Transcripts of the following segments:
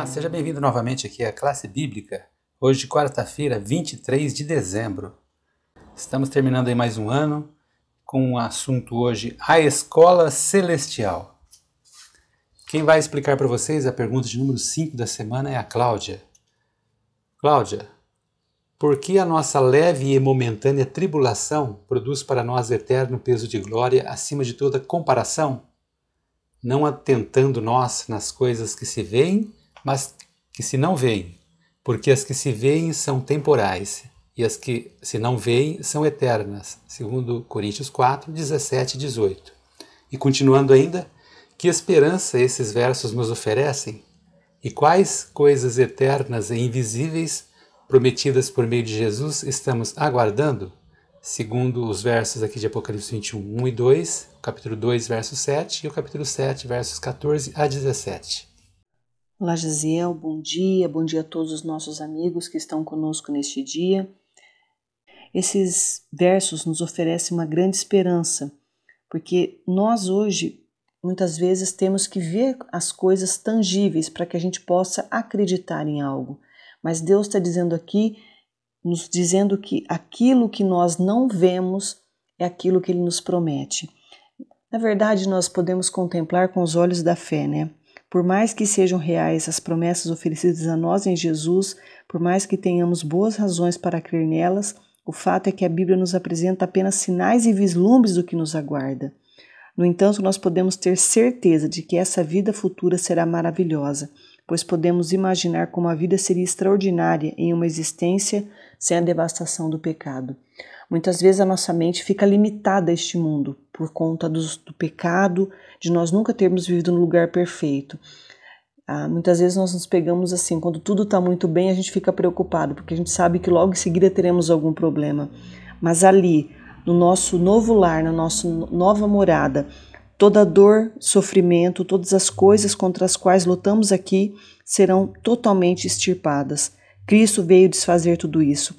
Olá, seja bem-vindo novamente aqui à classe bíblica. Hoje, quarta-feira, 23 de dezembro. Estamos terminando aí mais um ano com o assunto hoje a escola celestial. Quem vai explicar para vocês a pergunta de número 5 da semana é a Cláudia. Cláudia, por que a nossa leve e momentânea tribulação produz para nós eterno peso de glória acima de toda comparação? Não atentando nós nas coisas que se veem, mas que se não veem, porque as que se veem são temporais e as que se não veem são eternas, segundo Coríntios 4, 17 e 18. E continuando ainda, que esperança esses versos nos oferecem? E quais coisas eternas e invisíveis prometidas por meio de Jesus estamos aguardando? Segundo os versos aqui de Apocalipse 21, 1 e 2, capítulo 2, verso 7 e o capítulo 7, versos 14 a 17. Olá, Jaziel, bom dia, bom dia a todos os nossos amigos que estão conosco neste dia. Esses versos nos oferecem uma grande esperança, porque nós hoje muitas vezes temos que ver as coisas tangíveis para que a gente possa acreditar em algo. Mas Deus está dizendo aqui, nos dizendo que aquilo que nós não vemos é aquilo que Ele nos promete. Na verdade, nós podemos contemplar com os olhos da fé, né? Por mais que sejam reais as promessas oferecidas a nós em Jesus, por mais que tenhamos boas razões para crer nelas, o fato é que a Bíblia nos apresenta apenas sinais e vislumbres do que nos aguarda. No entanto, nós podemos ter certeza de que essa vida futura será maravilhosa, pois podemos imaginar como a vida seria extraordinária em uma existência sem a devastação do pecado. Muitas vezes a nossa mente fica limitada a este mundo por conta do, do pecado, de nós nunca termos vivido no lugar perfeito. Ah, muitas vezes nós nos pegamos assim, quando tudo está muito bem, a gente fica preocupado, porque a gente sabe que logo em seguida teremos algum problema. Mas ali, no nosso novo lar, na nossa nova morada, toda dor, sofrimento, todas as coisas contra as quais lutamos aqui serão totalmente extirpadas. Cristo veio desfazer tudo isso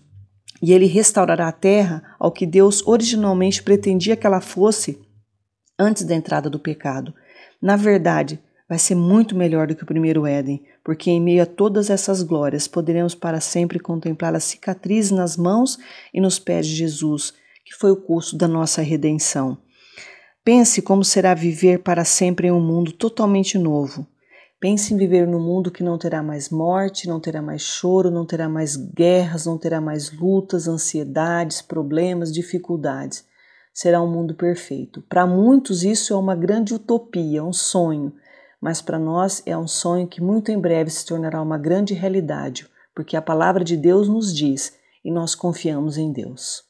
e ele restaurará a terra ao que Deus originalmente pretendia que ela fosse antes da entrada do pecado. Na verdade, vai ser muito melhor do que o primeiro Éden, porque em meio a todas essas glórias poderemos para sempre contemplar as cicatrizes nas mãos e nos pés de Jesus, que foi o custo da nossa redenção. Pense como será viver para sempre em um mundo totalmente novo. Pense em viver num mundo que não terá mais morte, não terá mais choro, não terá mais guerras, não terá mais lutas, ansiedades, problemas, dificuldades. Será um mundo perfeito. Para muitos, isso é uma grande utopia, um sonho, mas para nós é um sonho que muito em breve se tornará uma grande realidade, porque a palavra de Deus nos diz e nós confiamos em Deus.